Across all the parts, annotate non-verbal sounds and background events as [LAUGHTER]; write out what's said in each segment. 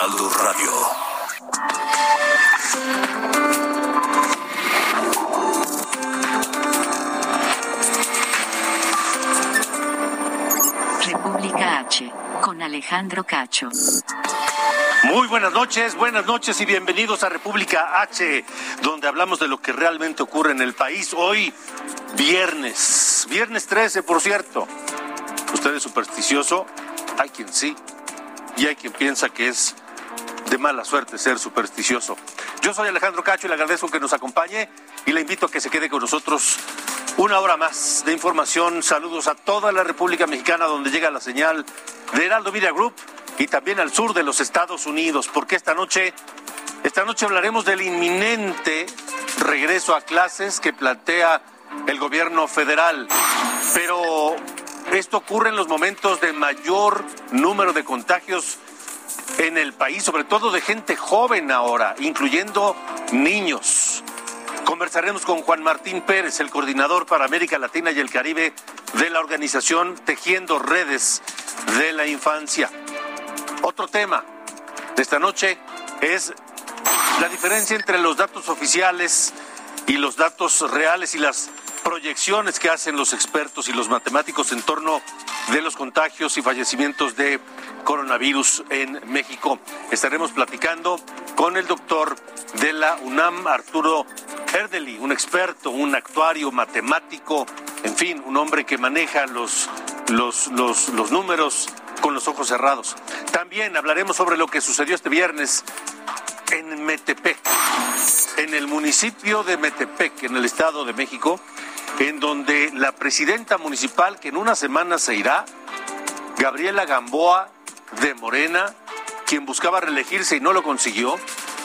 Heraldo Radio. República H, con Alejandro Cacho. Muy buenas noches, buenas noches y bienvenidos a República H, donde hablamos de lo que realmente ocurre en el país. Hoy, viernes, viernes 13, por cierto. ¿Usted es supersticioso? Hay quien sí, y hay quien piensa que es de mala suerte ser supersticioso. Yo soy Alejandro Cacho y le agradezco que nos acompañe y le invito a que se quede con nosotros una hora más de información. Saludos a toda la República Mexicana donde llega la señal de Heraldo Media Group y también al sur de los Estados Unidos, porque esta noche, esta noche hablaremos del inminente regreso a clases que plantea el gobierno federal. Pero esto ocurre en los momentos de mayor número de contagios en el país, sobre todo de gente joven ahora, incluyendo niños. Conversaremos con Juan Martín Pérez, el coordinador para América Latina y el Caribe de la organización Tejiendo Redes de la Infancia. Otro tema de esta noche es la diferencia entre los datos oficiales y los datos reales y las proyecciones que hacen los expertos y los matemáticos en torno de los contagios y fallecimientos de coronavirus en México. Estaremos platicando con el doctor de la UNAM, Arturo Erdely, un experto, un actuario matemático, en fin, un hombre que maneja los, los, los, los números con los ojos cerrados. También hablaremos sobre lo que sucedió este viernes en Metepec, en el municipio de Metepec, en el Estado de México, en donde la presidenta municipal, que en una semana se irá, Gabriela Gamboa de Morena, quien buscaba reelegirse y no lo consiguió,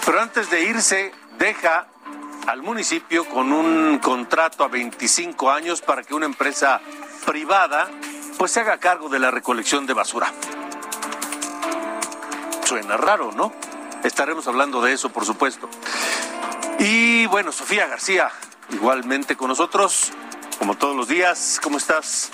pero antes de irse deja al municipio con un contrato a 25 años para que una empresa privada pues se haga cargo de la recolección de basura. Suena raro, ¿no? Estaremos hablando de eso, por supuesto. Y bueno, Sofía García, igualmente con nosotros, como todos los días. ¿Cómo estás?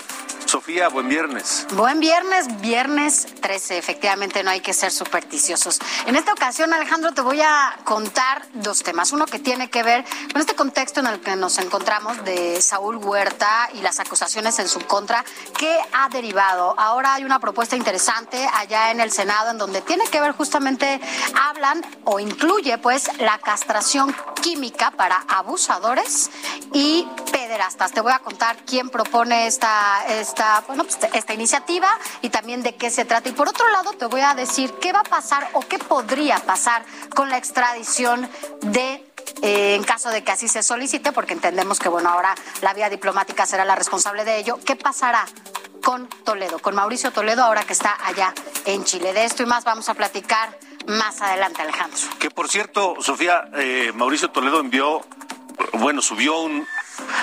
Sofía, buen viernes. Buen viernes, viernes 13. Efectivamente, no hay que ser supersticiosos. En esta ocasión, Alejandro, te voy a contar dos temas. Uno que tiene que ver con este contexto en el que nos encontramos de Saúl Huerta y las acusaciones en su contra. ¿Qué ha derivado? Ahora hay una propuesta interesante allá en el Senado en donde tiene que ver justamente, hablan o incluye pues la castración química para abusadores y pederastas. Te voy a contar quién propone esta, esta, bueno, pues, esta iniciativa y también de qué se trata. Y por otro lado, te voy a decir qué va a pasar o qué podría pasar con la extradición de eh, en caso de que así se solicite, porque entendemos que bueno, ahora la vía diplomática será la responsable de ello. ¿Qué pasará con Toledo, con Mauricio Toledo, ahora que está allá en Chile? De esto y más vamos a platicar más adelante, Alejandro. Que por cierto, Sofía, eh, Mauricio Toledo envió, bueno, subió un,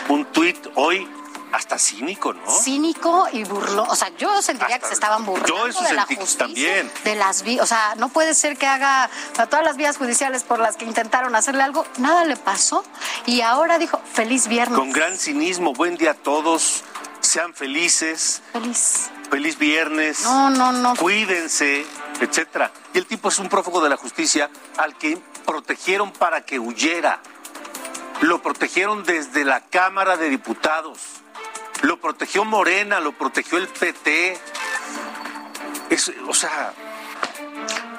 un tuit hoy hasta cínico, ¿no? Cínico y burlón. O sea, yo sentiría Hasta- que se estaban burlando yo eso de la justicia. también. De las vías. O sea, no puede ser que haga o sea, todas las vías judiciales por las que intentaron hacerle algo, nada le pasó. Y ahora dijo, feliz viernes. Con gran cinismo, buen día a todos, sean felices, Feliz. feliz viernes. No, no, no. cuídense, etcétera. Y el tipo es un prófugo de la justicia al que protegieron para que huyera. Lo protegieron desde la Cámara de Diputados. Lo protegió Morena, lo protegió el PT. Es, o sea,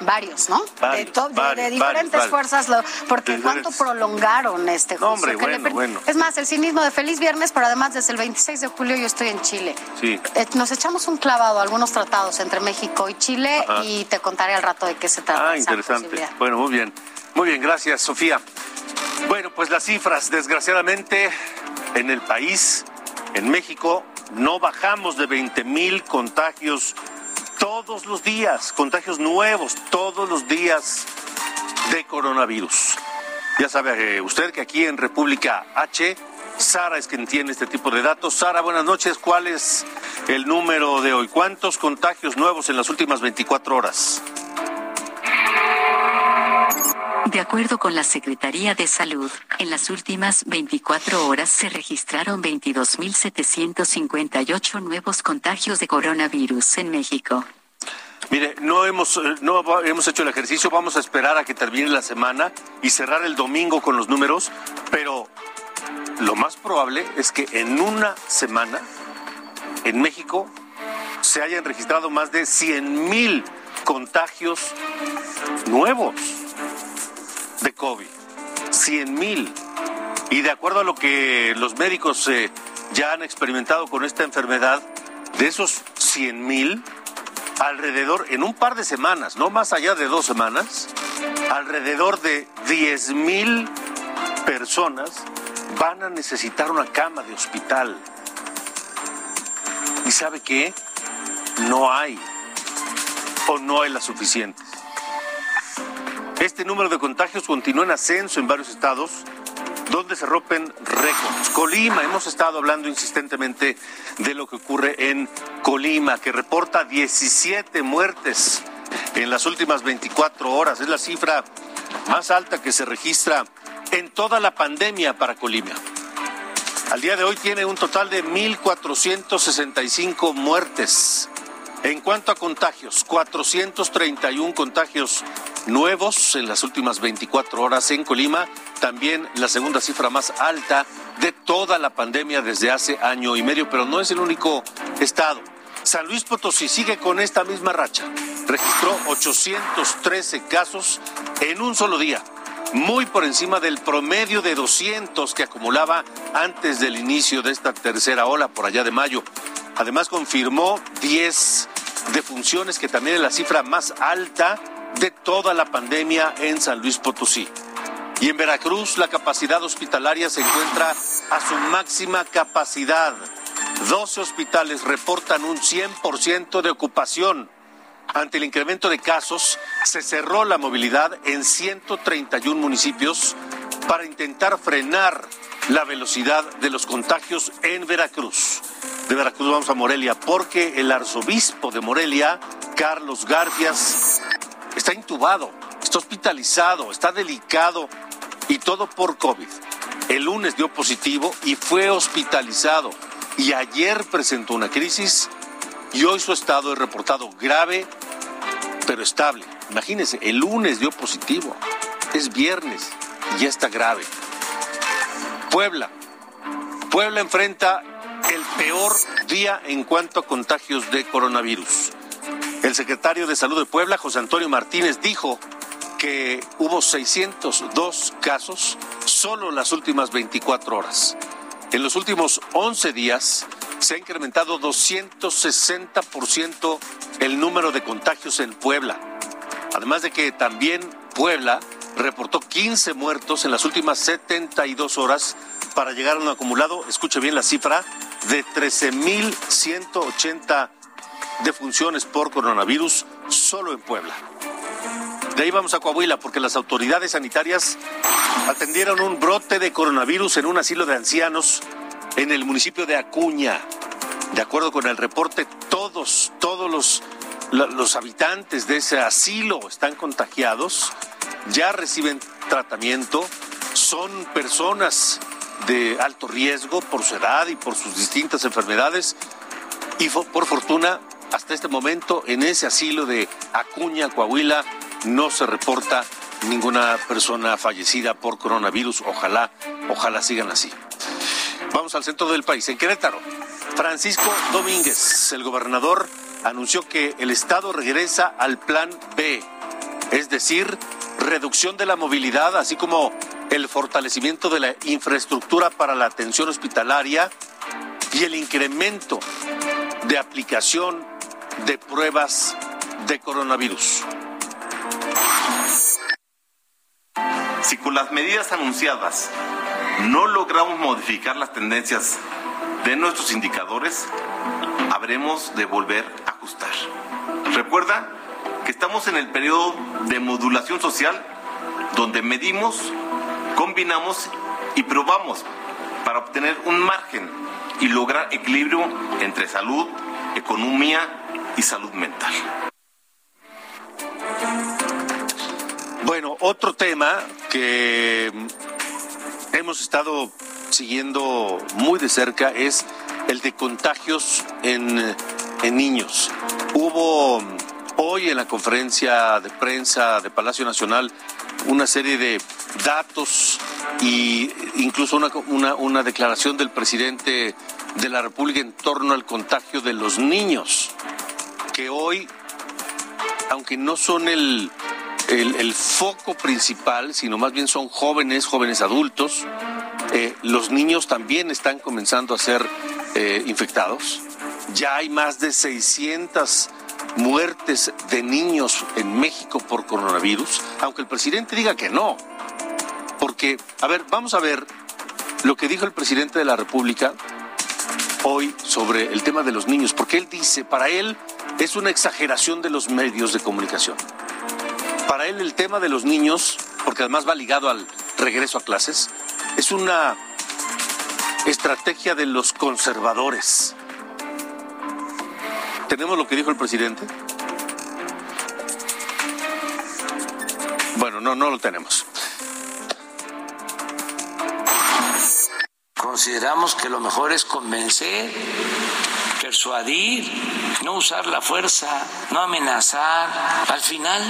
Varios, ¿no? Varios, de, to- diferentes varios, fuerzas, lo- porque De cuánto prolongaron este juicio. No, hombre, Que le bueno, per- bueno. Es más, el cinismo de feliz viernes, pero además desde el 26 de julio yo estoy en Chile. Sí. Eh, Nos echamos un clavado a algunos tratados entre México y Chile Ajá. y te contaré al rato de qué se trata. Ah, esa interesante. Bueno, muy bien. Muy bien, gracias, Sofía. Bueno, pues las cifras, desgraciadamente, en el país, en México, no bajamos de 20 mil contagios todos los días, contagios nuevos todos los días de coronavirus. Ya sabe eh, usted que aquí en República H, Sara es quien tiene este tipo de datos. Sara, buenas noches. ¿Cuál es el número de hoy? ¿Cuántos contagios nuevos en las últimas 24 horas? De acuerdo con la Secretaría de Salud, en las últimas 24 horas se registraron 22.758 nuevos contagios de coronavirus en México. Mire, no hemos, eh, no hemos hecho el ejercicio, vamos a esperar a que termine la semana y cerrar el domingo con los números, pero lo más probable es que en una semana en México se hayan registrado más de 100 mil contagios nuevos de COVID. 100 mil. Y de acuerdo a lo que los médicos eh, ya han experimentado con esta enfermedad, de esos 100 mil, alrededor, en un par de semanas, no más allá de dos semanas, alrededor de 10 mil personas van a necesitar una cama de hospital. ¿Y sabe qué? No hay o no hay las suficientes. Este número de contagios continúa en ascenso en varios estados donde se rompen récords. Colima, hemos estado hablando insistentemente de lo que ocurre en Colima, que reporta 17 muertes en las últimas 24 horas. Es la cifra más alta que se registra en toda la pandemia para Colima. Al día de hoy tiene un total de 1.465 muertes. En cuanto a contagios, 431 contagios nuevos en las últimas 24 horas en Colima, también la segunda cifra más alta de toda la pandemia desde hace año y medio, pero no es el único estado. San Luis Potosí sigue con esta misma racha. Registró 813 casos en un solo día, muy por encima del promedio de 200 que acumulaba antes del inicio de esta tercera ola por allá de mayo. Además confirmó 10 defunciones, que también es la cifra más alta de toda la pandemia en San Luis Potosí. Y en Veracruz la capacidad hospitalaria se encuentra a su máxima capacidad. 12 hospitales reportan un 100% de ocupación. Ante el incremento de casos, se cerró la movilidad en 131 municipios para intentar frenar la velocidad de los contagios en Veracruz. De Veracruz vamos a Morelia porque el arzobispo de Morelia, Carlos Garfias, está intubado, está hospitalizado, está delicado y todo por COVID. El lunes dio positivo y fue hospitalizado y ayer presentó una crisis y hoy su estado es reportado grave pero estable. Imagínense, el lunes dio positivo, es viernes y ya está grave. Puebla. Puebla enfrenta el peor día en cuanto a contagios de coronavirus. El secretario de Salud de Puebla, José Antonio Martínez, dijo que hubo 602 casos solo en las últimas 24 horas. En los últimos 11 días se ha incrementado 260% el número de contagios en Puebla. Además de que también Puebla reportó 15 muertos en las últimas 72 horas para llegar a un acumulado, escuche bien la cifra, de 13.180 defunciones por coronavirus solo en Puebla. De ahí vamos a Coahuila porque las autoridades sanitarias atendieron un brote de coronavirus en un asilo de ancianos en el municipio de Acuña. De acuerdo con el reporte, todos, todos los, los habitantes de ese asilo están contagiados ya reciben tratamiento, son personas de alto riesgo por su edad y por sus distintas enfermedades y por fortuna hasta este momento en ese asilo de Acuña, Coahuila, no se reporta ninguna persona fallecida por coronavirus. Ojalá, ojalá sigan así. Vamos al centro del país, en Querétaro. Francisco Domínguez, el gobernador, anunció que el Estado regresa al plan B, es decir, reducción de la movilidad, así como el fortalecimiento de la infraestructura para la atención hospitalaria y el incremento de aplicación de pruebas de coronavirus. Si con las medidas anunciadas no logramos modificar las tendencias de nuestros indicadores, habremos de volver a ajustar. Recuerda que estamos en el periodo de modulación social donde medimos, combinamos y probamos para obtener un margen y lograr equilibrio entre salud, economía y salud mental. Bueno, otro tema que hemos estado siguiendo muy de cerca es el de contagios en, en niños. Hubo hoy en la conferencia de prensa de Palacio Nacional una serie de datos e incluso una, una, una declaración del presidente de la República en torno al contagio de los niños, que hoy, aunque no son el, el, foco principal, sino más bien son jóvenes, jóvenes adultos, eh, los niños también están comenzando a ser eh, infectados. Ya hay más de 600 muertes de niños en México por coronavirus, aunque el presidente diga que no. Porque, a ver, vamos a ver lo que dijo el presidente de la República hoy sobre el tema de los niños, porque él dice, para él es una exageración de los medios de comunicación. Para él el tema de los niños, porque además va ligado al regreso a clases, es una estrategia de los conservadores. ¿Tenemos lo que dijo el presidente? Bueno, no, no lo tenemos. Consideramos que lo mejor es convencer, persuadir, no usar la fuerza, no amenazar. Al final,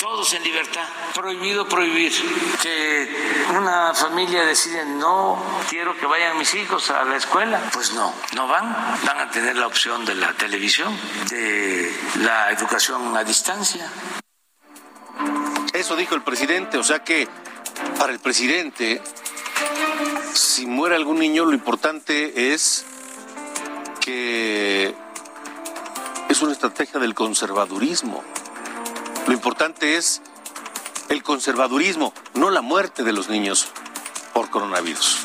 todos en libertad. Prohibido prohibir. Que una familia decide, no quiero que vayan mis hijos a la escuela. Pues no, no van. Van a tener la opción de la televisión, de la educación a distancia. Eso dijo el presidente, o sea que para el presidente si muere algún niño, lo importante es es una estrategia del conservadurismo. Lo importante es el conservadurismo, no la muerte de los niños por coronavirus.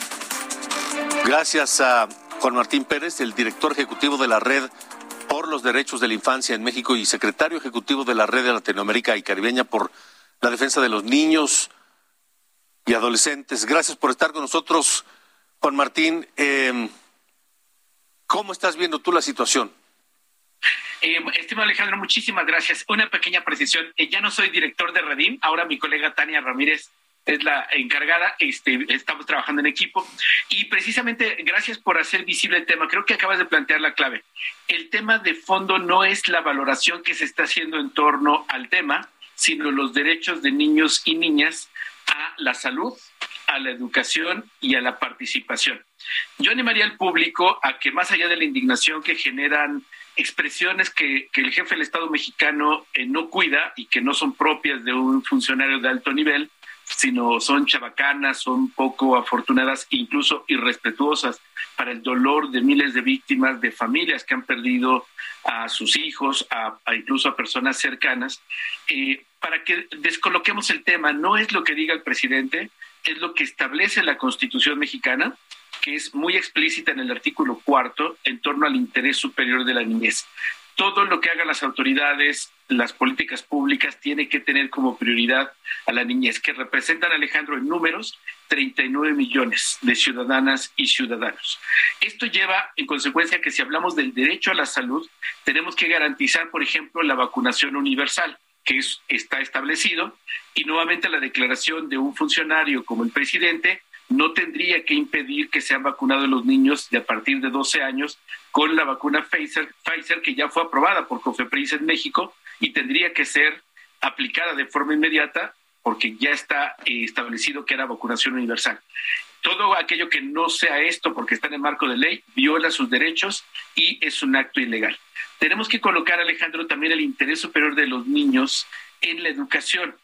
Gracias a Juan Martín Pérez, el director ejecutivo de la Red por los Derechos de la Infancia en México y secretario ejecutivo de la Red de Latinoamérica y Caribeña por la defensa de los niños, y adolescentes. Gracias por estar con nosotros, Juan Martín. Eh, ¿Cómo estás viendo tú la situación? Eh, estimado Alejandro, muchísimas gracias. Una pequeña precisión. Eh, ya no soy director de Redim, ahora mi colega Tania Ramírez es la encargada, este, estamos trabajando en equipo y precisamente gracias por hacer visible el tema. Creo que acabas de plantear la clave. El tema de fondo no es la valoración que se está haciendo en torno al tema, sino los derechos de niños y niñas a la salud, a la educación y a la participación. Yo animaría al público a que más allá de la indignación que generan expresiones que, el jefe del Estado mexicano eh, no cuida y que no son propias de un funcionario de alto nivel, sino son chabacanas, son poco afortunadas, incluso irrespetuosas para el dolor de miles de víctimas, de familias que han perdido a sus hijos, a, incluso a personas cercanas. Eh, para que descoloquemos el tema, no es lo que diga el presidente, es lo que establece la Constitución mexicana, que es muy explícita en el artículo cuarto en torno al interés superior de la niñez. Todo lo que hagan las autoridades, las políticas públicas, tiene que tener como prioridad a la niñez, que representan, Alejandro, en números 39 millones de ciudadanas y ciudadanos. Esto lleva en consecuencia que si hablamos del derecho a la salud, tenemos que garantizar, por ejemplo, la vacunación universal que está establecido y nuevamente la declaración de un funcionario como el presidente no tendría que impedir que sean vacunados los niños de a partir de 12 años con la vacuna Pfizer, Pfizer que ya fue aprobada por COFEPRIS en México y tendría que ser aplicada de forma inmediata porque ya está eh, establecido que era vacunación universal. Todo aquello que no sea esto porque está en el marco de ley viola sus derechos y es un acto ilegal. Tenemos que colocar, Alejandro, también el interés superior de los niños en la educación.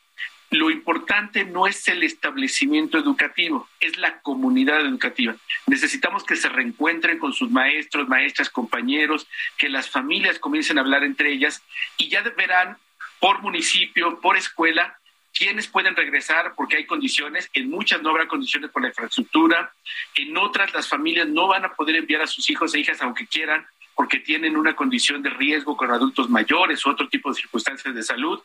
Lo importante no es el establecimiento educativo, es la comunidad educativa. Necesitamos que se reencuentren con sus maestros, maestras, compañeros, que las familias comiencen a hablar entre ellas y ya verán por municipio, por escuela, quiénes pueden regresar porque hay condiciones, en muchas no habrá condiciones por la infraestructura, en otras las familias no van a poder enviar a sus hijos e hijas aunque quieran porque tienen una condición de riesgo con adultos mayores u otro tipo de circunstancias de salud.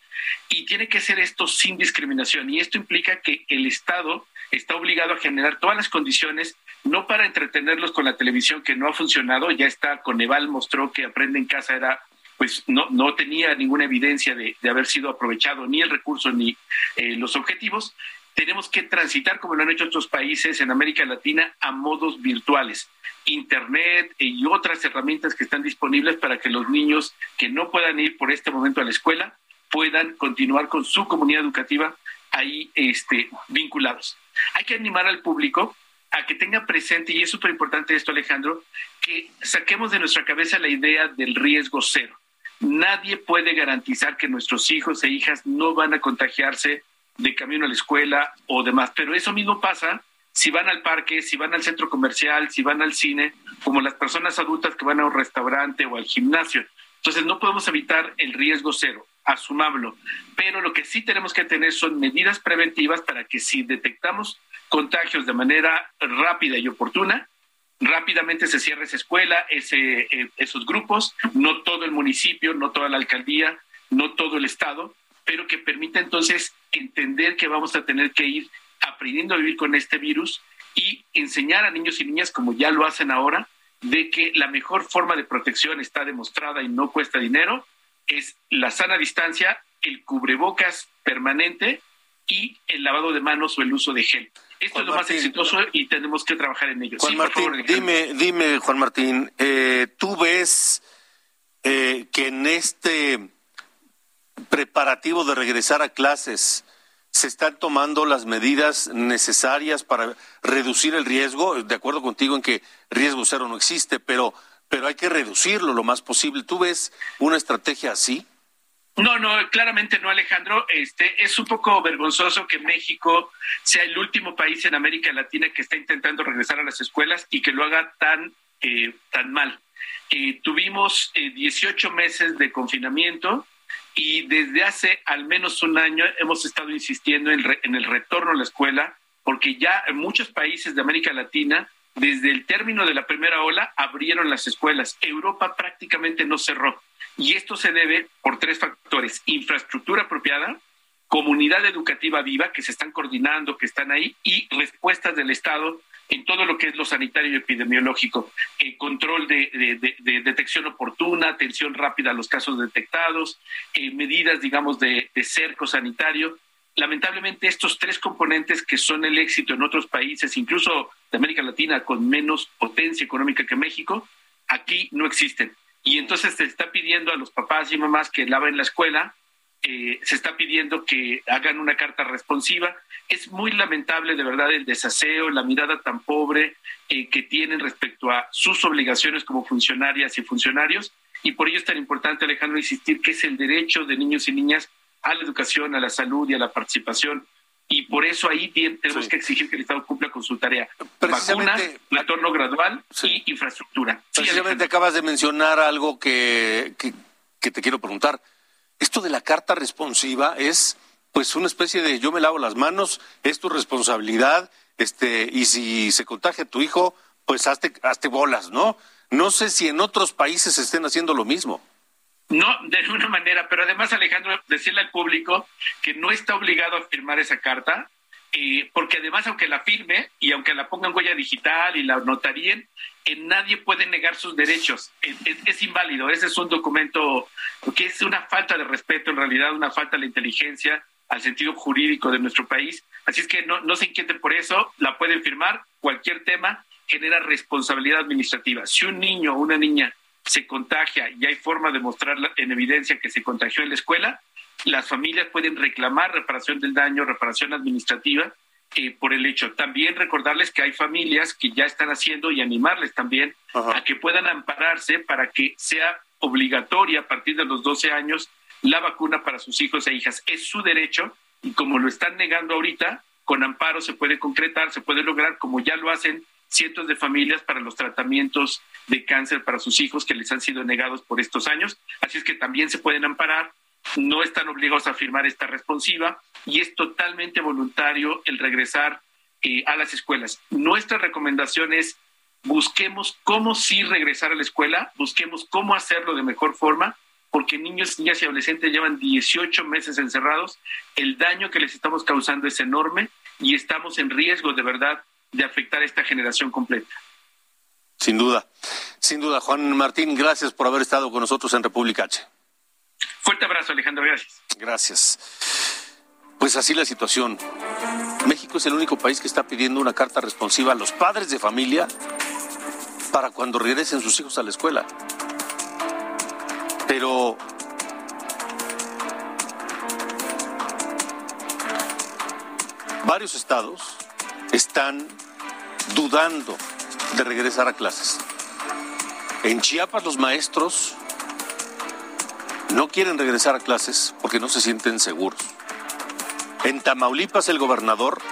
Y tiene que ser esto sin discriminación. Y esto implica que el Estado está obligado a generar todas las condiciones, no para entretenerlos con la televisión que no ha funcionado, ya está, Coneval mostró que Aprende en Casa era pues no, no tenía ninguna evidencia de, haber sido aprovechado ni el recurso ni eh, los objetivos, tenemos que transitar, como lo han hecho otros países en América Latina, a modos virtuales. Internet y otras herramientas que están disponibles para que los niños que no puedan ir por este momento a la escuela puedan continuar con su comunidad educativa ahí este, vinculados. Hay que animar al público a que tenga presente, y es súper importante esto, Alejandro, que saquemos de nuestra cabeza la idea del riesgo cero. Nadie puede garantizar que nuestros hijos e hijas no van a contagiarse de camino a la escuela o demás, pero eso mismo pasa si van al parque, si van al centro comercial, si van al cine, como las personas adultas que van a un restaurante o al gimnasio. Entonces no podemos evitar el riesgo cero, asumámoslo, pero lo que sí tenemos que tener son medidas preventivas para que si detectamos contagios de manera rápida y oportuna, rápidamente se cierre esa escuela, ese, eh, esos grupos, no todo el municipio, no toda la alcaldía, no todo el estado, pero que permita entonces entender que vamos a tener que ir aprendiendo a vivir con este virus y enseñar a niños y niñas, como ya lo hacen ahora, de que la mejor forma de protección está demostrada y no cuesta dinero, es la sana distancia, el cubrebocas permanente y el lavado de manos o el uso de gel. Esto es lo más exitoso y tenemos que trabajar en ello. Juan Martín, dime, dime, Juan Martín, eh, ¿tú ves eh, que en este preparativo de regresar a clases se están tomando las medidas necesarias para reducir el riesgo? De acuerdo contigo en que riesgo cero no existe, pero, pero hay que reducirlo lo más posible. ¿Tú ves una estrategia así? No, no, claramente no, Alejandro. Este es un poco vergonzoso que México sea el último país en América Latina que está intentando regresar a las escuelas y que lo haga tan eh, tan mal. Eh, tuvimos 18 eh, meses de confinamiento y desde hace al menos un año hemos estado insistiendo en, en el retorno a la escuela porque ya en muchos países de América Latina desde el término de la primera ola abrieron las escuelas. Europa prácticamente no cerró. Y esto se debe por tres factores. Infraestructura apropiada, comunidad educativa viva que se están coordinando, que están ahí, y respuestas del Estado en todo lo que es lo sanitario y epidemiológico, eh, control de, detección oportuna, atención rápida a los casos detectados, eh, medidas, digamos, de, cerco sanitario. Lamentablemente, estos tres componentes que son el éxito en otros países, incluso de América Latina, con menos potencia económica que México, aquí no existen y entonces se está pidiendo a los papás y mamás que laven la escuela, eh, se está pidiendo que hagan una carta responsiva. Es muy lamentable de verdad el desaseo, la mirada tan pobre eh, que tienen respecto a sus obligaciones como funcionarias y funcionarios. Y por ello es tan importante, Alejandro, insistir que es el derecho de niños y niñas a la educación, a la salud y a la participación y por eso ahí tenemos que exigir que el Estado cumpla con su tarea. Vacunas, retorno gradual y infraestructura. Precisamente acabas de mencionar algo que, que, te quiero preguntar. Esto de la carta responsiva es pues una especie de yo me lavo las manos, es tu responsabilidad, este, y si se contagia tu hijo, pues hazte, hazte bolas, ¿no? No sé si en otros países estén haciendo lo mismo. No, de ninguna manera, pero además, Alejandro, decirle al público que no está obligado a firmar esa carta, eh, porque además, aunque la firme y aunque la pongan huella digital y la notaríen, eh, nadie puede negar sus derechos. Es, inválido. Ese es un documento que es una falta de respeto, en realidad, una falta de inteligencia al sentido jurídico de nuestro país. Así es que no, no se inquieten por eso, la pueden firmar. Cualquier tema genera responsabilidad administrativa. Si un niño o una niña se contagia y hay forma de mostrar en evidencia que se contagió en la escuela, las familias pueden reclamar reparación del daño, reparación administrativa eh, por el hecho. También recordarles que hay familias que ya están haciendo y animarles también a que puedan ampararse para que sea obligatoria a partir de los 12 años la vacuna para sus hijos e hijas. Es su derecho y como lo están negando ahorita, con amparo se puede concretar, se puede lograr, como ya lo hacen cientos de familias para los tratamientos de cáncer para sus hijos que les han sido negados por estos años. Así es que también se pueden amparar, no están obligados a firmar esta responsiva y es totalmente voluntario el regresar eh, a las escuelas. Nuestra recomendación es busquemos cómo sí regresar a la escuela, busquemos cómo hacerlo de mejor forma, porque niños, niñas y adolescentes llevan 18 meses encerrados, el daño que les estamos causando es enorme y estamos en riesgo de verdad de afectar a esta generación completa. Sin duda, sin duda. Juan Martín, gracias por haber estado con nosotros en República H. Fuerte abrazo, Alejandro, gracias. Gracias. Pues así la situación. México es el único país que está pidiendo una carta responsiva a los padres de familia para cuando regresen sus hijos a la escuela. Pero varios estados están dudando de regresar a clases. En Chiapas los maestros no quieren regresar a clases porque no se sienten seguros. En Tamaulipas el gobernador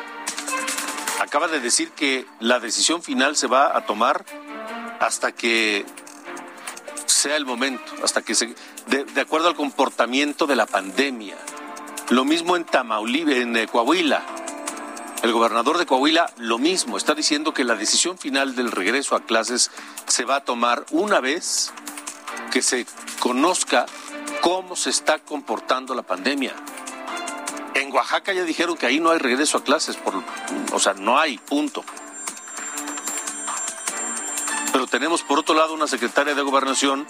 acaba de decir que la decisión final se va a tomar hasta que sea el momento, hasta que se, de, acuerdo al comportamiento de la pandemia. Lo mismo en Tamaulipas, en eh, Coahuila. El gobernador de Coahuila lo mismo, está diciendo que la decisión final del regreso a clases se va a tomar una vez que se conozca cómo se está comportando la pandemia. En Oaxaca ya dijeron que ahí no hay regreso a clases, por, o sea, no hay, punto. Pero tenemos por otro lado una secretaria de gobernación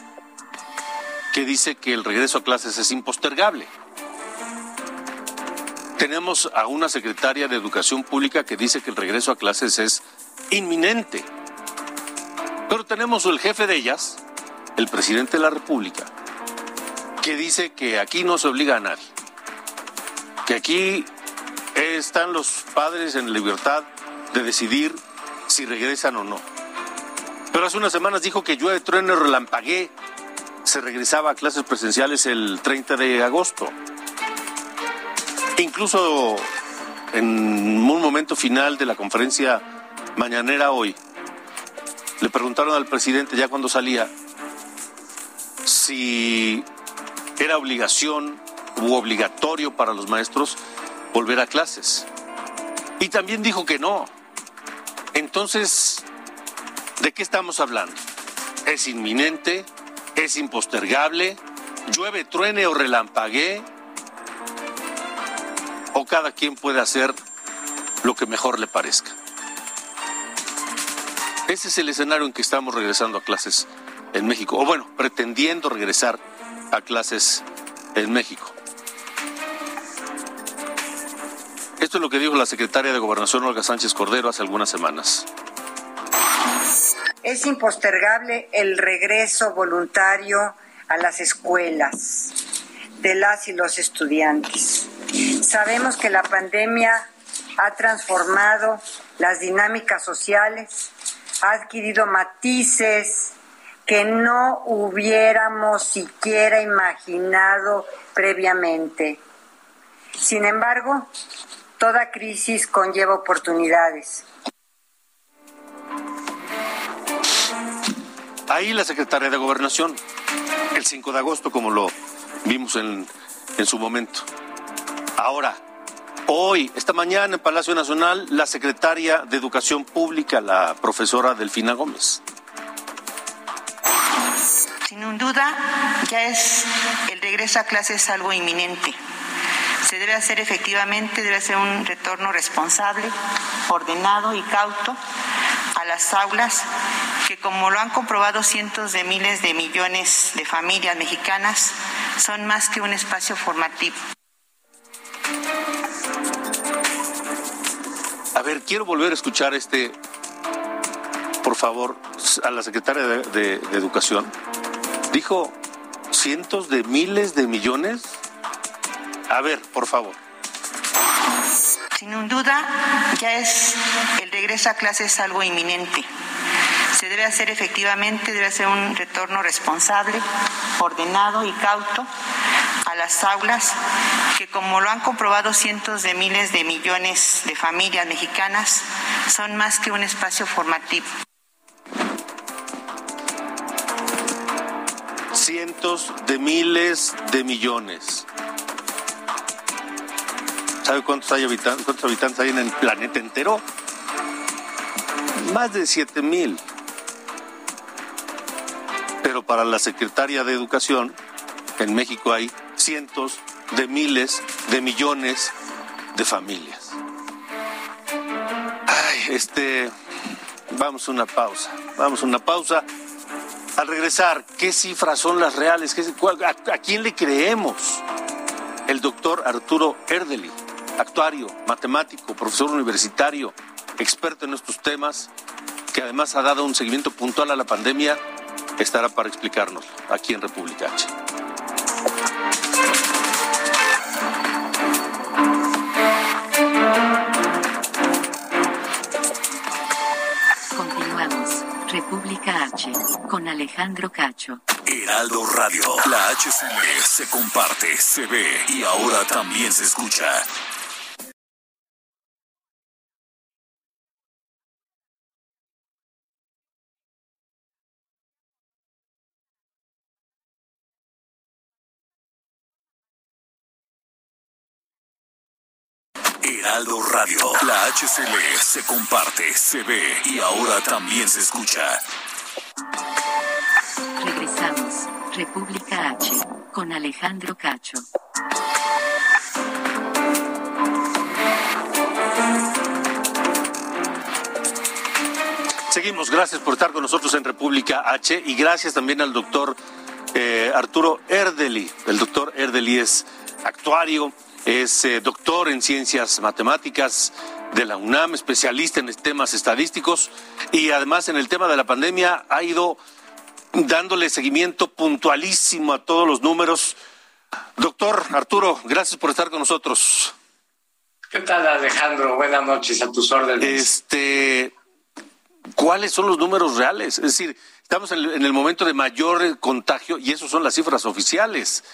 que dice que el regreso a clases es impostergable. Tenemos a una secretaria de educación pública que dice que el regreso a clases es inminente. Pero tenemos el jefe de ellas, el presidente de la República, que dice que aquí no se obliga a nadie, que aquí están los padres en libertad de decidir si regresan o no. Pero hace unas semanas dijo que llueve, trueno, relampagué, se regresaba a clases presenciales el 30 de agosto. Incluso en un momento final de la conferencia mañanera hoy, le preguntaron al presidente ya cuando salía si era obligación u obligatorio para los maestros volver a clases. Y también dijo que no. Entonces, ¿de qué estamos hablando? ¿Es inminente? ¿Es impostergable? ¿Llueve, truene o relampaguee? ¿O cada quien puede hacer lo que mejor le parezca? Ese es el escenario en que estamos regresando a clases en México, o bueno, pretendiendo regresar a clases en México. Esto es lo que dijo la secretaria de Gobernación, Olga Sánchez Cordero, hace algunas semanas. Es impostergable el regreso voluntario a las escuelas de las y los estudiantes. Sabemos que la pandemia ha transformado las dinámicas sociales, ha adquirido matices que no hubiéramos siquiera imaginado previamente. Sin embargo, toda crisis conlleva oportunidades. Ahí la secretaria de Gobernación, el 5 de agosto, como lo vimos en, en su momento. Ahora, hoy, esta mañana en Palacio Nacional, la secretaria de Educación Pública, la profesora Delfina Gómez sin duda, ya es el regreso a clases algo inminente. Se debe hacer efectivamente, debe ser un retorno responsable, ordenado y cauto a las aulas que, como lo han comprobado cientos de miles de millones de familias mexicanas, son más que un espacio formativo. A ver, quiero volver a escuchar este, por favor, a la secretaria de Educación. Dijo cientos de miles de millones. A ver, por favor. Sin duda, ya es el regreso a clases algo inminente. Se debe hacer efectivamente, debe ser un retorno responsable, ordenado y cauto a las aulas que, como lo han comprobado cientos de miles de millones de familias mexicanas, son más que un espacio formativo. cientos de miles de millones. ¿Sabe cuántos, hay habitantes, cuántos habitantes hay en el planeta entero? Más de 7 mil. Pero para la secretaria de Educación, en México hay cientos de miles de millones de familias. Ay, este, vamos a una pausa, vamos a una pausa. Al regresar, ¿qué cifras son las reales? a, quién le creemos? El doctor Arturo Erdeli, actuario, matemático, profesor universitario, experto en estos temas, que además ha dado un seguimiento puntual a la pandemia, estará para explicarnos aquí en República H. República H, con Alejandro Cacho. Heraldo Radio, la HCL se comparte, se ve y ahora también se escucha. Heraldo Radio. La HCL se comparte, se ve y ahora también se escucha. Regresamos. República H. Con Alejandro Cacho. Seguimos, gracias por estar con nosotros en República H y gracias también al doctor eh, Arturo Erdeli. El doctor Erdeli es actuario, es eh, doctor en ciencias matemáticas de la UNAM, especialista en temas estadísticos y además en el tema de la pandemia ha ido dándole seguimiento puntualísimo a todos los números. Doctor Arturo, gracias por estar con nosotros. ¿Qué tal, Alejandro? Buenas noches, a tus órdenes. Este, ¿Cuáles son los números reales? Es decir, estamos en el momento de mayor contagio y esas son las cifras oficiales.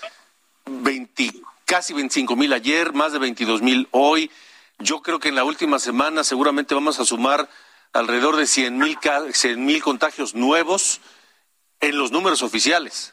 20 casi 25 mil ayer, más de 22 mil hoy. Yo creo que en la última semana seguramente vamos a sumar alrededor de 100 mil contagios nuevos en los números oficiales.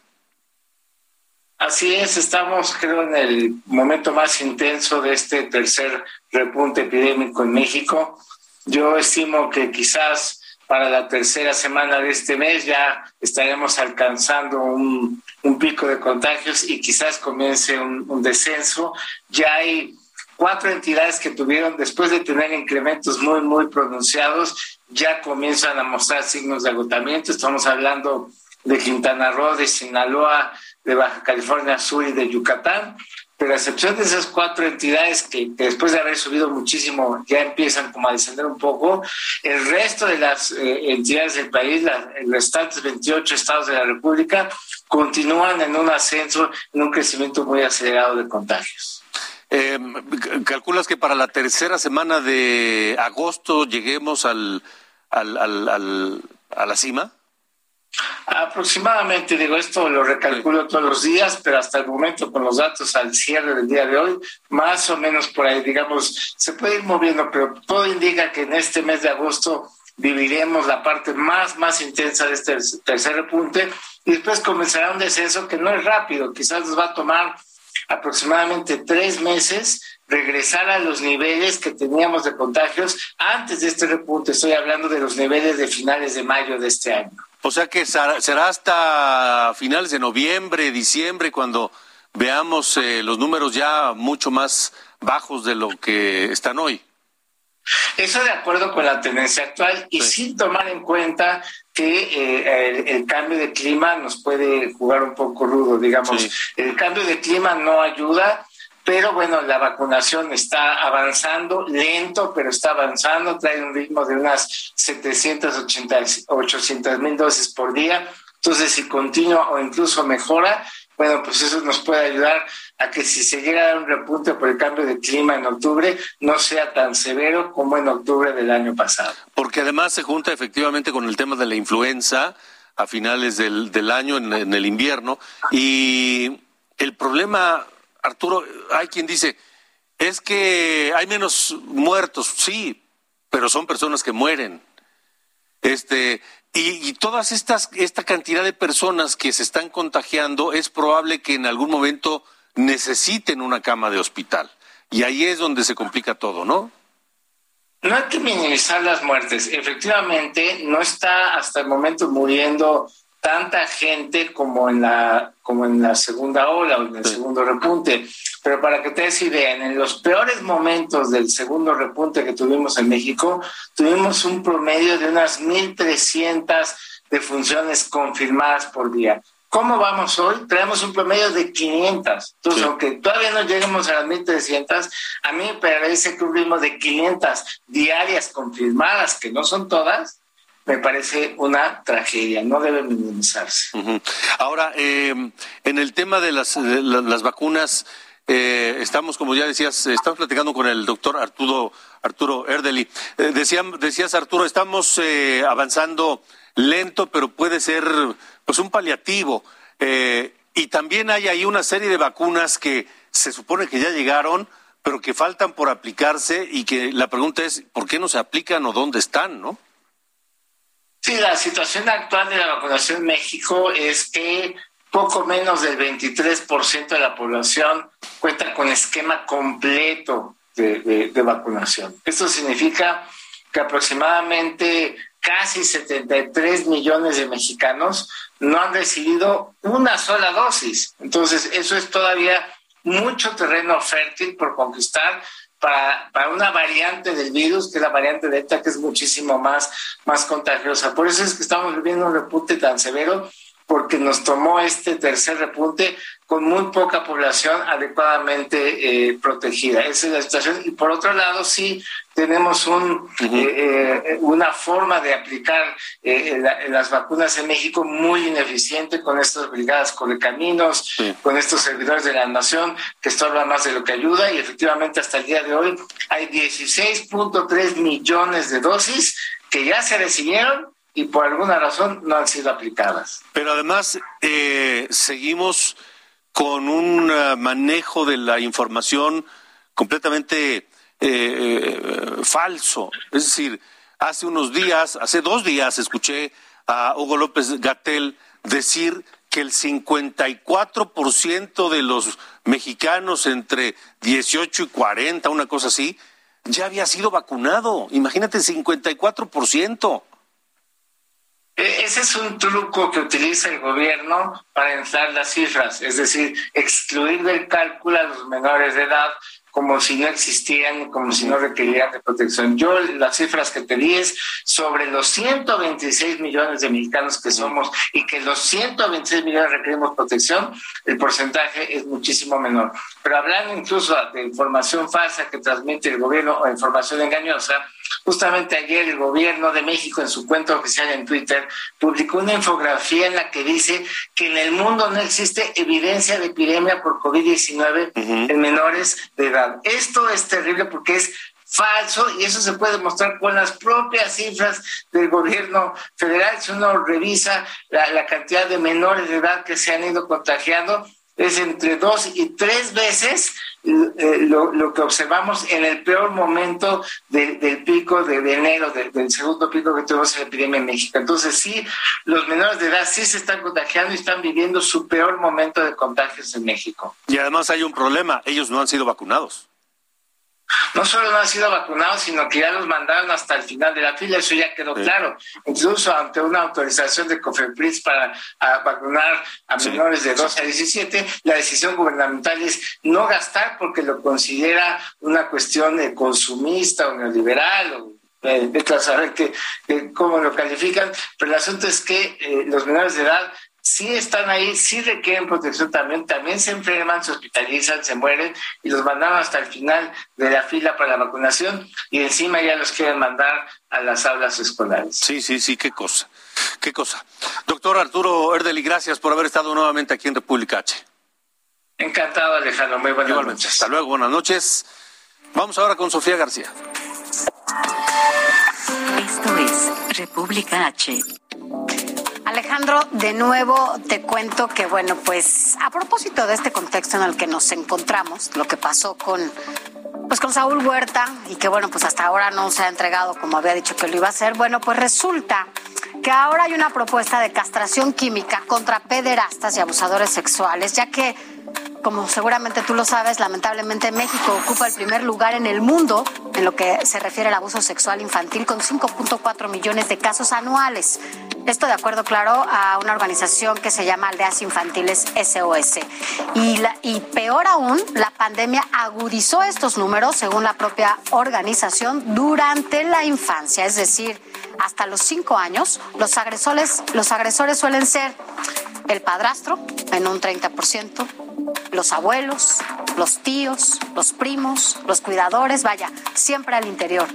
Así es, estamos creo en el momento más intenso de este tercer repunte epidémico en México. Yo estimo que quizás para la tercera semana de este mes ya estaremos alcanzando un, pico de contagios y quizás comience un, descenso. Ya hay cuatro entidades que tuvieron, después de tener incrementos muy, muy pronunciados, ya comienzan a mostrar signos de agotamiento. Estamos hablando de Quintana Roo, de Sinaloa, de Baja California Sur y de Yucatán pero a excepción de esas cuatro entidades que, después de haber subido muchísimo ya empiezan como a descender un poco, el resto de las eh, entidades del país, los restantes 28 estados de la República, continúan en un ascenso, en un crecimiento muy acelerado de contagios. Eh, ¿Calculas que para la tercera semana de agosto lleguemos al, al, al, a la cima? Aproximadamente, digo, esto lo recalculo todos los días, pero hasta el momento con los datos al cierre del día de hoy, más o menos por ahí, digamos, se puede ir moviendo, pero todo indica que en este mes de agosto viviremos la parte más, más intensa de este tercer repunte y después comenzará un descenso que no es rápido, quizás nos va a tomar aproximadamente tres meses regresar a los niveles que teníamos de contagios antes de este repunte. Estoy hablando de los niveles de finales de mayo de este año. O sea que será hasta finales de noviembre, diciembre, cuando veamos eh, los números ya mucho más bajos de lo que están hoy. Eso de acuerdo con la tendencia actual y sin tomar en cuenta que eh, el, cambio de clima nos puede jugar un poco rudo, digamos. El cambio de clima no ayuda pero bueno, la vacunación está avanzando, lento, pero está avanzando, trae un ritmo de unas 780, 800 mil dosis por día. Entonces, si continúa o incluso mejora, bueno, pues eso nos puede ayudar a que si se llega a dar un repunte por el cambio de clima en octubre, no sea tan severo como en octubre del año pasado. Porque además se junta efectivamente con el tema de la influenza a finales del, del año, en, en el invierno, y el problema Arturo, hay quien dice, es que hay menos muertos, sí, pero son personas que mueren. Este, y, todas estas, esta cantidad de personas que se están contagiando, es probable que en algún momento necesiten una cama de hospital. Y ahí es donde se complica todo, ¿no? No hay que minimizar las muertes. Efectivamente, no está hasta el momento muriendo tanta gente como en la, como en la segunda ola o en el segundo repunte. Pero para que ustedes vean, en los peores momentos del segundo repunte que tuvimos en México, tuvimos un promedio de unas 1.300 defunciones confirmadas por día. ¿Cómo vamos hoy? Traemos un promedio de 500. Entonces, aunque todavía no lleguemos a las 1300, a mí me parece que un ritmo de 500 diarias confirmadas, que no son todas, me parece una tragedia, no debe minimizarse. Ahora, eh, en el tema de las, las vacunas, eh, estamos, como ya decías, estamos platicando con el doctor Arturo, Arturo Erdeli. Eh, decías, Arturo, estamos avanzando lento, pero puede ser pues un paliativo. y también hay ahí una serie de vacunas que se supone que ya llegaron, pero que faltan por aplicarse y que la pregunta es, ¿por qué no se aplican o dónde están, no? Sí, la situación actual de la vacunación en México es que poco menos del 23% de la población cuenta con esquema completo de, vacunación. Esto significa que aproximadamente casi 73 millones de mexicanos no han recibido una sola dosis. Entonces, eso es todavía mucho terreno fértil por conquistar para, una variante del virus, que es la variante Delta, que es muchísimo más, más contagiosa. Por eso es que estamos viviendo un repunte tan severo, porque nos tomó este tercer repunte con muy poca población adecuadamente eh, protegida. Esa es la situación. Y por otro lado, sí tenemos un, eh, eh, una forma de aplicar las vacunas en México muy ineficiente con estas brigadas correcaminos, con estos servidores de la nación que estorban más de lo que ayuda. Y efectivamente, hasta el día de hoy hay 16.3 millones de dosis que ya se recibieron y por alguna razón no han sido aplicadas. Pero además, seguimos con un eh, manejo de la información completamente eh, eh, falso. Es decir, hace unos días, hace dos días, escuché a Hugo López Gatel decir que el 54% de los mexicanos entre 18 y 40, una cosa así, ya había sido vacunado. Imagínate, 54%. E, ese es un truco que utiliza el gobierno para inflar las cifras, es decir, excluir del cálculo a los menores de edad como si no existían, como si no requerían de protección. Yo las cifras que te di es sobre los 126 millones de mexicanos que somos y que los 126 millones requerimos protección, el porcentaje es muchísimo menor. Pero hablando incluso de información falsa que transmite el gobierno o información engañosa, Justamente ayer el gobierno de México en su cuenta oficial en Twitter publicó una infografía en la que dice que en el mundo no existe evidencia de epidemia por COVID-19 en menores de edad. Esto es terrible porque es falso y eso se puede demostrar con las propias cifras del gobierno federal. Si uno revisa la, la cantidad de menores de edad que se han ido contagiando, es entre dos y tres veces eh, lo, que observamos en el peor momento del pico de, enero, del segundo pico que tuvimos en la epidemia en México. Entonces sí, los menores de edad sí se están contagiando y están viviendo su peor momento de contagios en México. Y además hay un problema, ellos no han sido vacunados no solo no han sido vacunados, sino que ya los mandaron hasta el final de la fila, eso ya quedó claro. Incluso ante una autorización de COFEPRIS para vacunar a menores de 12 a 17, la decisión gubernamental es no gastar porque lo considera una cuestión de consumista o neoliberal o de saber que, cómo lo califican, pero el asunto es que eh, los menores de edad sí están ahí, sí requieren protección también, también se enferman, se hospitalizan, se mueren y los mandaron hasta el final de la fila para la vacunación y encima ya los quieren mandar a las aulas escolares. Sí, sí, sí, qué cosa, qué cosa. Doctor Arturo Erdeli, gracias por haber estado nuevamente aquí en República H. Encantado, Alejandro. Muy buenas noches. Hasta luego, buenas noches. Vamos ahora con Sofía García. Esto es República H. Alejandro, de nuevo te cuento que, bueno, pues a propósito de este contexto en el que nos encontramos, lo que pasó con, pues con Saúl Huerta y que, bueno, pues hasta ahora no se ha entregado como había dicho que lo iba a hacer, bueno, pues resulta que ahora hay una propuesta de castración química contra pederastas y abusadores sexuales, ya que como seguramente tú lo sabes, lamentablemente México ocupa el primer lugar en el mundo en lo que se refiere al abuso sexual infantil con 5.4 millones de casos anuales. Esto de acuerdo, claro, a una organización que se llama Aldeas Infantiles SOS. Y, peor aún, la pandemia agudizó estos números, según la propia organización, durante la infancia, es decir, hasta los cinco años, los agresores, los agresores suelen ser el padrastro en un 30%, los abuelos, los tíos, los primos, los cuidadores, vaya, siempre al interior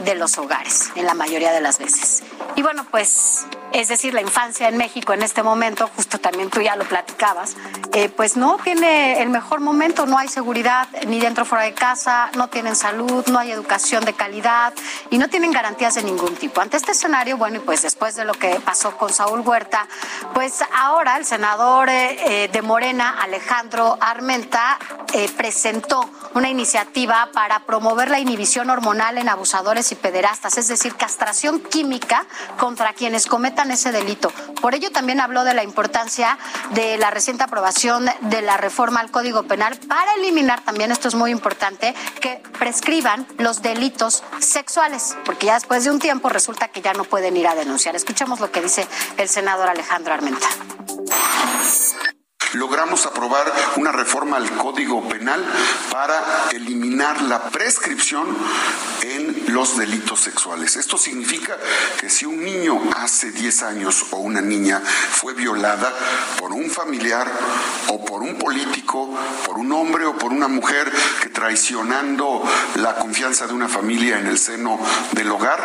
de los hogares, en la mayoría de las veces. Y bueno, pues es decir, la infancia en México en este momento, justo también tú ya lo platicabas, eh, pues no tiene el mejor momento, no hay seguridad ni dentro o fuera de casa, no tienen salud, no hay educación de calidad y no tienen garantías de ningún tipo. Ante este escenario, bueno, y pues después de lo que pasó con Saúl Huerta, pues ahora el senador eh, eh, de Morena, Alejandro Armenta, presentó una iniciativa para promover la inhibición hormonal en abusadores y pederastas, es decir, castración química contra quienes cometen ese delito. Por ello también habló de la importancia de la reciente aprobación de la reforma al Código Penal para eliminar también, esto es muy importante, que prescriban los delitos sexuales, porque ya después de un tiempo resulta que ya no pueden ir a denunciar. Escuchemos lo que dice el senador Alejandro Armenta logramos aprobar una reforma al Código Penal para eliminar la prescripción en los delitos sexuales. Esto significa que si un niño hace 10 años o una niña fue violada por un familiar o por un político, por un hombre o por una mujer que traicionando la confianza de una familia en el seno del hogar,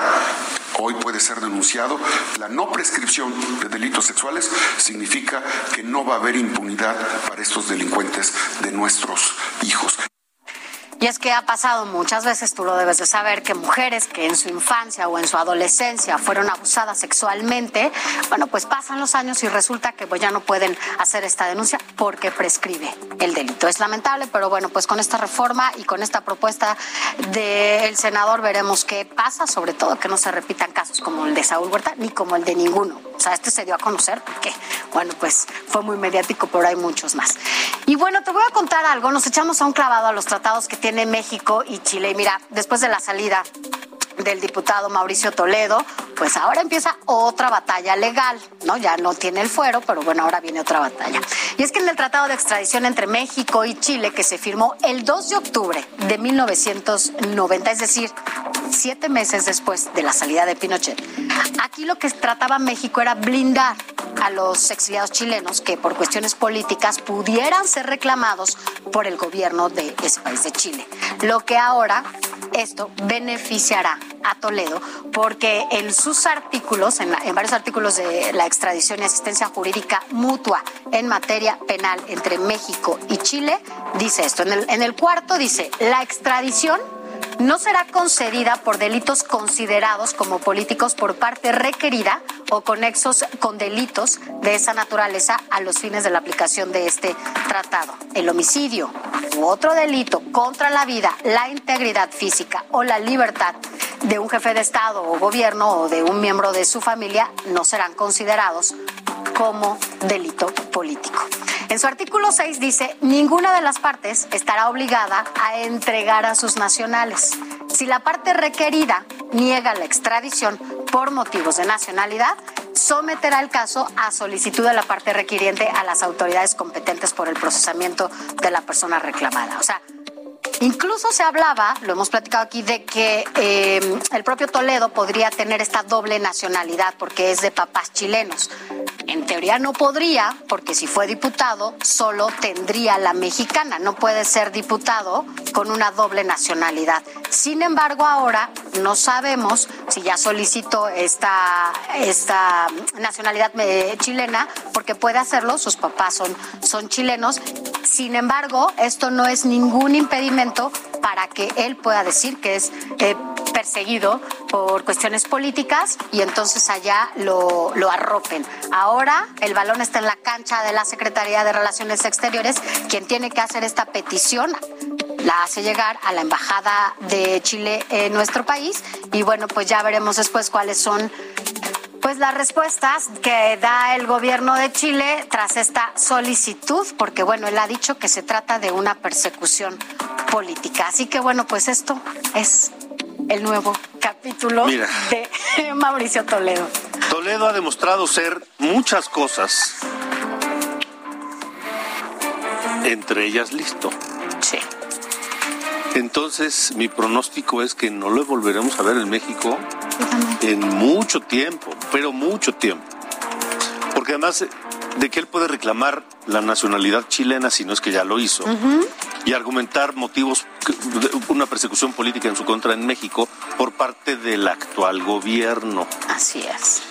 hoy puede ser denunciado. La no prescripción de delitos sexuales significa que no va a haber impunidad para estos delincuentes de nuestros hijos. Y es que ha pasado muchas veces, tú lo debes de saber, que mujeres que en su infancia o en su adolescencia fueron abusadas sexualmente, bueno, pues pasan los años y resulta que pues ya no pueden hacer esta denuncia porque prescribe el delito. Es lamentable, pero bueno, pues con esta reforma y con esta propuesta del senador veremos qué pasa, sobre todo que no se repitan casos como el de Saúl Huerta ni como el de ninguno. O sea, este se dio a conocer porque, bueno, pues fue muy mediático, pero hay muchos más. Y bueno, te voy a contar algo. Nos echamos a un clavado a los tratados que tiene México y Chile. Y mira, después de la salida del diputado Mauricio Toledo, pues ahora empieza otra batalla legal, ¿no? Ya no tiene el fuero, pero bueno, ahora viene otra batalla. Y es que en el Tratado de Extradición entre México y Chile, que se firmó el 2 de octubre de 1990, es decir, siete meses después de la salida de Pinochet, aquí lo que trataba México era blindar a los exiliados chilenos que por cuestiones políticas pudieran ser reclamados por el gobierno de ese país de Chile. Lo que ahora esto beneficiará a Toledo porque en sus artículos, en, varios artículos de la extradición y asistencia jurídica mutua en materia penal entre México y Chile, dice esto. En el, en el cuarto dice, la extradición no será concedida por delitos considerados como políticos por parte requerida o conexos con delitos de esa naturaleza a los fines de la aplicación de este tratado. El homicidio u otro delito contra la vida, la integridad física o la libertad de un jefe de Estado o gobierno o de un miembro de su familia no serán considerados como delito político. En su artículo 6 dice, ninguna de las partes estará obligada a entregar a sus nacionales. Si la parte requerida niega la extradición por motivos de nacionalidad, someterá el caso a solicitud de la parte requiriente a las autoridades competentes por el procesamiento de la persona reclamada. O sea, Incluso se hablaba, lo hemos platicado aquí, de que eh, el propio Toledo podría tener esta doble nacionalidad porque es de papás chilenos. En teoría no podría, porque si fue diputado, solo tendría la mexicana. No puede ser diputado con una doble nacionalidad. Sin embargo, ahora no sabemos si ya solicitó esta, esta nacionalidad eh, chilena, porque puede hacerlo, sus papás son, son chilenos. Sin embargo, esto no es ningún impedimento para que él pueda decir que es eh, perseguido por cuestiones políticas y entonces allá lo, lo arropen. Ahora el balón está en la cancha de la Secretaría de Relaciones Exteriores, quien tiene que hacer esta petición la hace llegar a la Embajada de Chile en nuestro país y bueno, pues ya veremos después cuáles son pues las respuestas que da el gobierno de Chile tras esta solicitud, porque bueno, él ha dicho que se trata de una persecución política. Así que bueno, pues esto es el nuevo capítulo de [LAUGHS] Mauricio Toledo. Toledo ha demostrado ser muchas cosas, entre ellas listo. Sí. Entonces, mi pronóstico es que no lo volveremos a ver en México en mucho tiempo, pero mucho tiempo. Porque además, de que él puede reclamar la nacionalidad chilena si no es que ya lo hizo, y argumentar motivos, de una persecución política en su contra en México por parte del actual gobierno. Así es.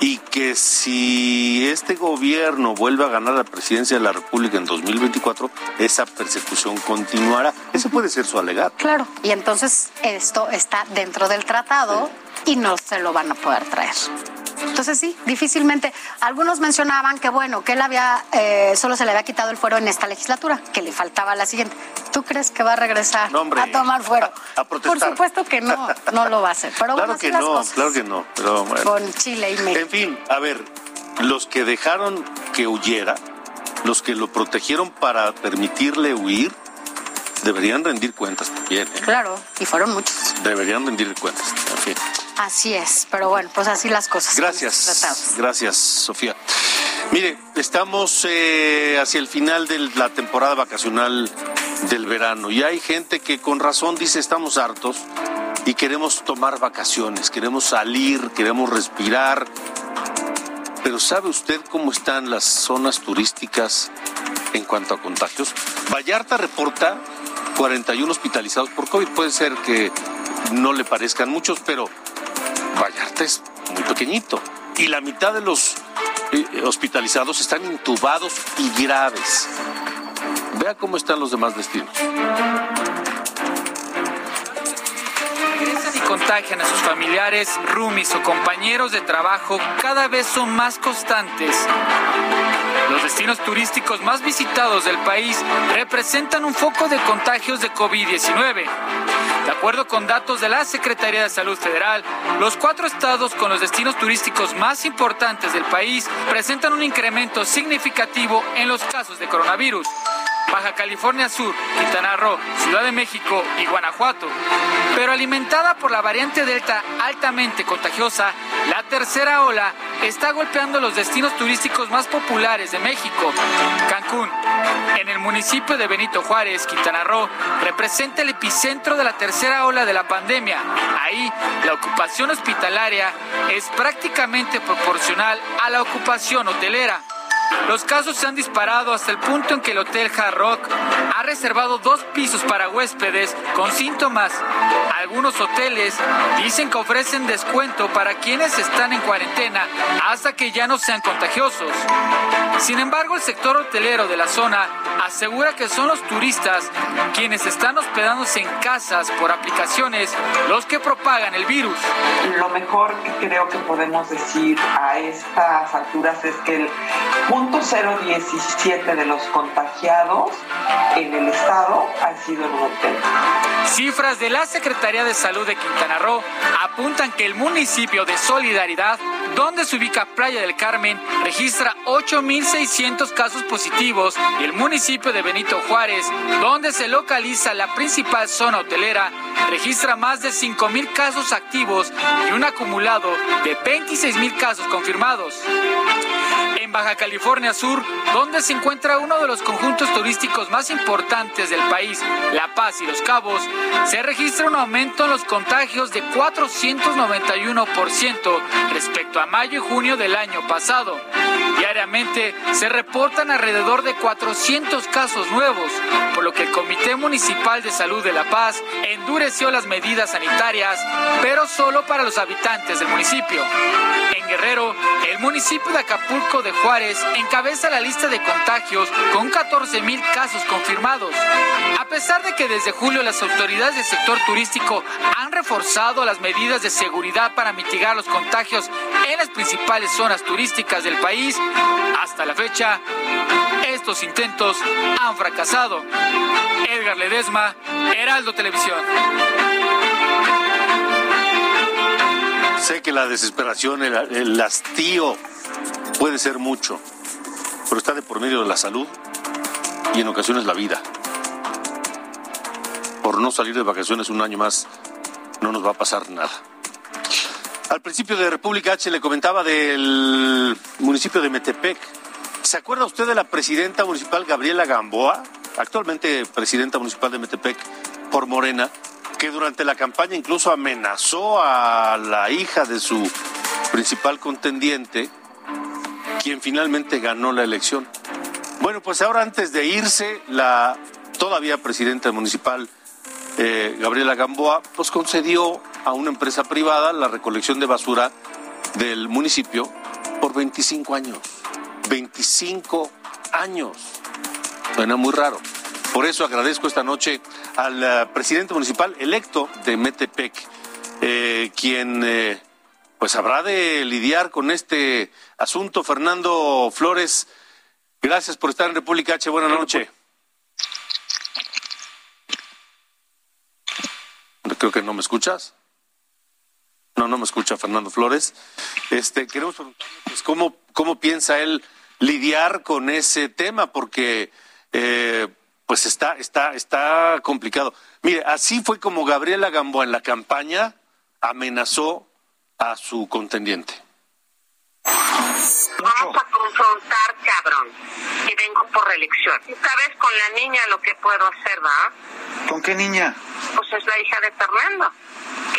Y que si este gobierno vuelve a ganar la presidencia de la República en 2024, esa persecución continuará. Ese puede ser su alegato. Claro. Y entonces esto está dentro del tratado y no se lo van a poder traer. Entonces sí, difícilmente. Algunos mencionaban que bueno, que él había, eh, solo se le había quitado el fuero en esta legislatura, que le faltaba la siguiente. ¿Tú crees que va a regresar No, hombre. a tomar fuero? A- a. Por supuesto que no, no lo va a hacer. Pero claro bueno, que no, cosas claro que no. Pero bueno. con Chile y México. En fin, a ver, los que dejaron que huyera, los que lo protegieron para permitirle huir, deberían rendir cuentas también. ¿eh? Claro, y fueron muchos. Deberían rendir cuentas. En fin. Así es, pero bueno, pues así las cosas. Gracias, gracias, Sofía. Mire, estamos eh, hacia el final de la temporada vacacional del verano y hay gente que con razón dice estamos hartos y queremos tomar vacaciones, queremos salir, queremos respirar. Pero ¿sabe usted cómo están las zonas turísticas en cuanto a contagios? Vallarta reporta 41 hospitalizados por COVID. Puede ser que no le parezcan muchos, pero Vallarta es muy pequeñito y la mitad de los eh, hospitalizados están intubados y graves. Vea cómo están los demás destinos. Y contagian a sus familiares, roomies o compañeros de trabajo cada vez son más constantes. Los destinos turísticos más visitados del país representan un foco de contagios de COVID-19. De acuerdo con datos de la Secretaría de Salud Federal, los cuatro estados con los destinos turísticos más importantes del país presentan un incremento significativo en los casos de coronavirus. Baja California Sur, Quintana Roo, Ciudad de México y Guanajuato. Pero alimentada por la variante Delta altamente contagiosa, la tercera ola está golpeando los destinos turísticos más populares de México. Cancún, en el municipio de Benito Juárez, Quintana Roo, representa el epicentro de la tercera ola de la pandemia. Ahí, la ocupación hospitalaria es prácticamente proporcional a la ocupación hotelera. Los casos se han disparado hasta el punto en que el Hotel Hard Rock reservado dos pisos para huéspedes con síntomas. Algunos hoteles dicen que ofrecen descuento para quienes están en cuarentena hasta que ya no sean contagiosos. Sin embargo, el sector hotelero de la zona asegura que son los turistas quienes están hospedándose en casas por aplicaciones los que propagan el virus. Lo mejor que creo que podemos decir a estas alturas es que el punto 017 de los contagiados en el estado han sido en hotel. Cifras de la Secretaría de Salud de Quintana Roo apuntan que el municipio de Solidaridad, donde se ubica Playa del Carmen, registra 8.600 casos positivos y el municipio de Benito Juárez, donde se localiza la principal zona hotelera, registra más de 5.000 casos activos y un acumulado de 26.000 casos confirmados. En Baja California Sur, donde se encuentra uno de los conjuntos turísticos más importantes del país, La Paz y Los Cabos, se registra un aumento en los contagios de 491% respecto a mayo y junio del año pasado. Diariamente se reportan alrededor de 400 casos nuevos, por lo que el Comité Municipal de Salud de La Paz endureció las medidas sanitarias, pero solo para los habitantes del municipio. En Guerrero, el municipio de Acapulco de Juárez encabeza la lista de contagios con 14 mil casos confirmados. A pesar de que desde julio las autoridades del sector turístico han reforzado las medidas de seguridad para mitigar los contagios en las principales zonas turísticas del país, hasta la fecha, estos intentos han fracasado. Edgar Ledesma, Heraldo Televisión. Sé que la desesperación, el, el hastío puede ser mucho, pero está de por medio de la salud y en ocasiones la vida. Por no salir de vacaciones un año más, no nos va a pasar nada. Al principio de República H le comentaba del municipio de Metepec. ¿Se acuerda usted de la presidenta municipal Gabriela Gamboa, actualmente presidenta municipal de Metepec por Morena, que durante la campaña incluso amenazó a la hija de su principal contendiente, quien finalmente ganó la elección? Bueno, pues ahora antes de irse, la todavía presidenta municipal eh, Gabriela Gamboa, pues concedió a una empresa privada la recolección de basura del municipio por 25 años. 25 años. Suena muy raro. Por eso agradezco esta noche al eh, presidente municipal electo de Metepec, eh, quien pues habrá de lidiar con este asunto. Fernando Flores, gracias por estar en República H. Buenas noches. Creo que no me escuchas. No, no me escucha Fernando Flores. Este, queremos preguntarle, pues, ¿cómo, cómo piensa él lidiar con ese tema, porque eh, pues está, está, está complicado. Mire, así fue como Gabriela Gamboa en la campaña amenazó a su contendiente. Vamos a confrontar, cabrón. Y vengo por reelección. Y sabes con la niña lo que puedo hacer, ¿va? ¿Con qué niña? Pues es la hija de Fernando.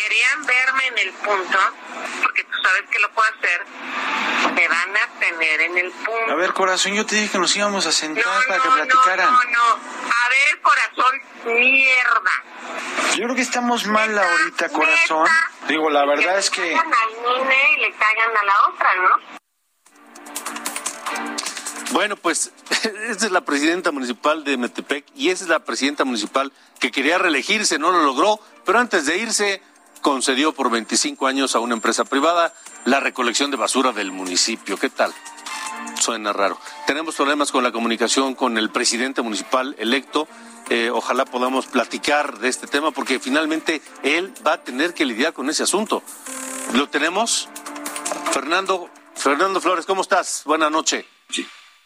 Querían verme en el punto, porque tú sabes que lo puedo hacer. Me van a tener en el punto. A ver, corazón, yo te dije que nos íbamos a sentar no, para no, que platicaran. No, no, A ver, corazón, mierda. Yo creo que estamos mal ahorita, corazón. Digo, la verdad es que... Le caigan al nene y le caigan a la otra, ¿no? Bueno, pues [LAUGHS] esa es la presidenta municipal de Metepec y esa es la presidenta municipal que quería reelegirse, no lo logró, pero antes de irse concedió por 25 años a una empresa privada la recolección de basura del municipio. ¿Qué tal? Suena raro. Tenemos problemas con la comunicación con el presidente municipal electo. Eh, ojalá podamos platicar de este tema porque finalmente él va a tener que lidiar con ese asunto. ¿Lo tenemos? Fernando, Fernando Flores, ¿cómo estás? Buenas noches.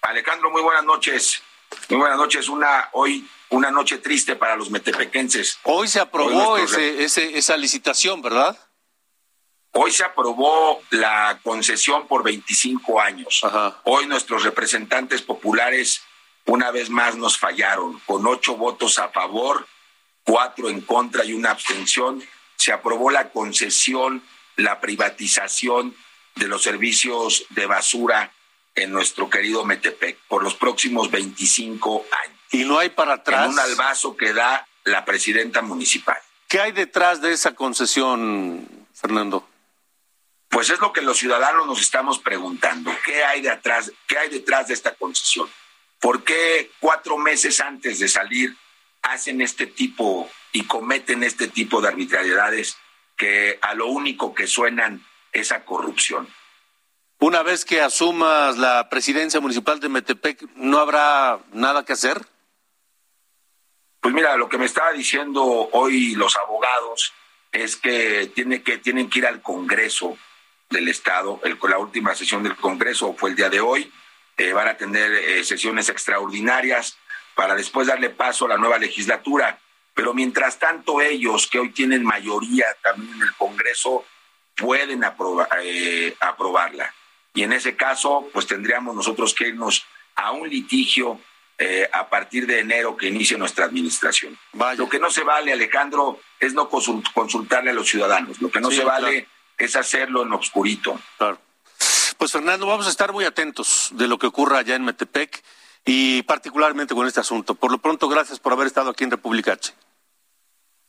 Alejandro, muy buenas noches. Muy buenas noches. Una hoy una noche triste para los metepequenses. Hoy se aprobó ese, ese, esa licitación, ¿verdad? Hoy se aprobó la concesión por 25 años. Hoy nuestros representantes populares una vez más nos fallaron. Con ocho votos a favor, cuatro en contra y una abstención, se aprobó la concesión, la privatización de los servicios de basura en nuestro querido Metepec por los próximos 25 años. ¿Y no hay para atrás? En un albazo que da la presidenta municipal. ¿Qué hay detrás de esa concesión, Fernando? Pues es lo que los ciudadanos nos estamos preguntando. ¿Qué hay detrás, qué hay detrás de esta concesión? ¿Por qué cuatro meses antes de salir hacen este tipo y cometen este tipo de arbitrariedades que a lo único que suenan es a corrupción? Una vez que asumas la presidencia municipal de Metepec, ¿no habrá nada que hacer? Pues mira, lo que me estaba diciendo hoy los abogados es que, tiene que tienen que ir al Congreso del Estado. El, la última sesión del Congreso fue el día de hoy. Eh, van a tener eh, sesiones extraordinarias para después darle paso a la nueva legislatura. Pero mientras tanto ellos, que hoy tienen mayoría también en el Congreso, pueden eh, aprobarla. Y en ese caso, pues tendríamos nosotros que irnos a un litigio eh, a partir de enero que inicie nuestra administración. Lo que no se vale, Alejandro, es no consultarle a los ciudadanos. Lo que no se vale es hacerlo en obscurito. Claro. Pues Fernando, vamos a estar muy atentos de lo que ocurra allá en Metepec y particularmente con este asunto. Por lo pronto, gracias por haber estado aquí en República H.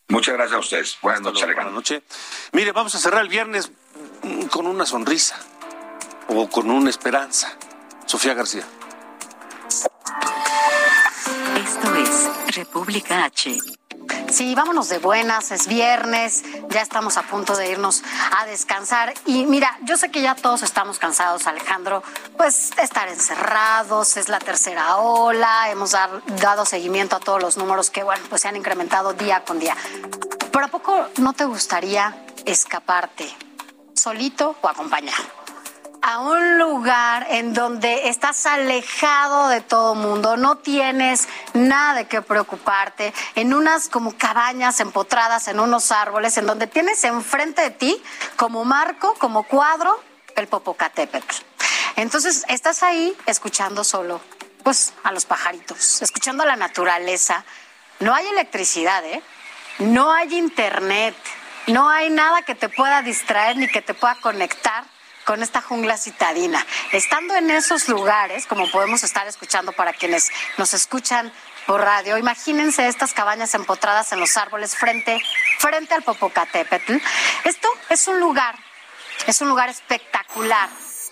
Muchas gracias a ustedes. Buenas noches, Alejandro. Buenas noches. Mire, vamos a cerrar el viernes con una sonrisa o con una esperanza. Sofía García. Esto es República H. Sí, vámonos de buenas, es viernes, ya estamos a punto de irnos a descansar. Y mira, yo sé que ya todos estamos cansados, Alejandro, pues estar encerrados, es la tercera ola, hemos dado seguimiento a todos los números que, bueno, pues se han incrementado día con día. ¿Pero a poco no te gustaría escaparte, solito o acompañado? A un lugar en donde estás alejado de todo mundo, no tienes nada de qué preocuparte, en unas como cabañas empotradas en unos árboles, en donde tienes enfrente de ti como marco, como cuadro, el Popocatépetl. Entonces estás ahí escuchando solo, pues a los pajaritos, escuchando a la naturaleza. No hay electricidad, ¿eh? No hay internet, no hay nada que te pueda distraer ni que te pueda conectar con esta jungla citadina. Estando en esos lugares, como podemos estar escuchando para quienes nos escuchan por radio, imagínense estas cabañas empotradas en los árboles frente, frente al Popocatépetl. Esto es un lugar, es un lugar espectacular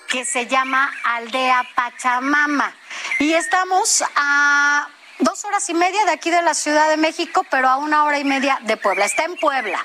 que se llama Aldea Pachamama. Y estamos a dos horas y media de aquí de la Ciudad de México, pero a una hora y media de Puebla. Está en Puebla.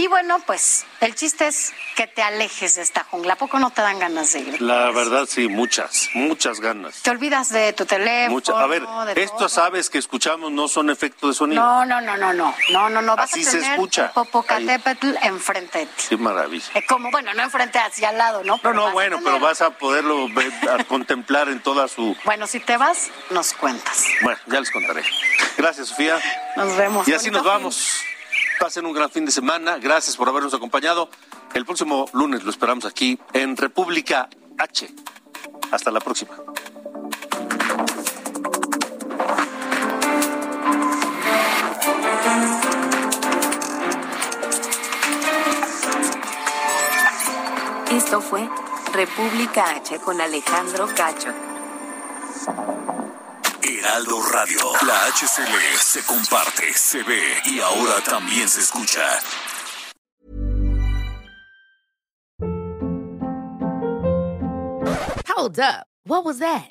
Y bueno, pues el chiste es que te alejes de esta jungla. ¿A poco no te dan ganas de ir? La verdad, sí, muchas, muchas ganas. Te olvidas de tu teléfono. Mucha- A ver, estas aves que escuchamos no son efectos de sonido. No, no, no, no, no, no, no, no. Vas Así a se tener escucha. el Popocatépetl enfrente de ti. Qué maravilla. Eh, como, bueno, no enfrente, hacia al lado, ¿no? No, no, bueno, pero vas a poderlo ver, a contemplar en toda su... Bueno, si te vas, nos cuentas. Bueno, ya les contaré. Gracias, Sofía. Nos vemos. Y así nos vamos. Pasen un gran fin de semana. Gracias por habernos acompañado. El próximo lunes lo esperamos aquí en República H. Hasta la próxima. Esto fue República H con Alejandro Cacho. Heraldo Radio. La HCL se comparte, se ve y ahora también se escucha. Hold up. What was that?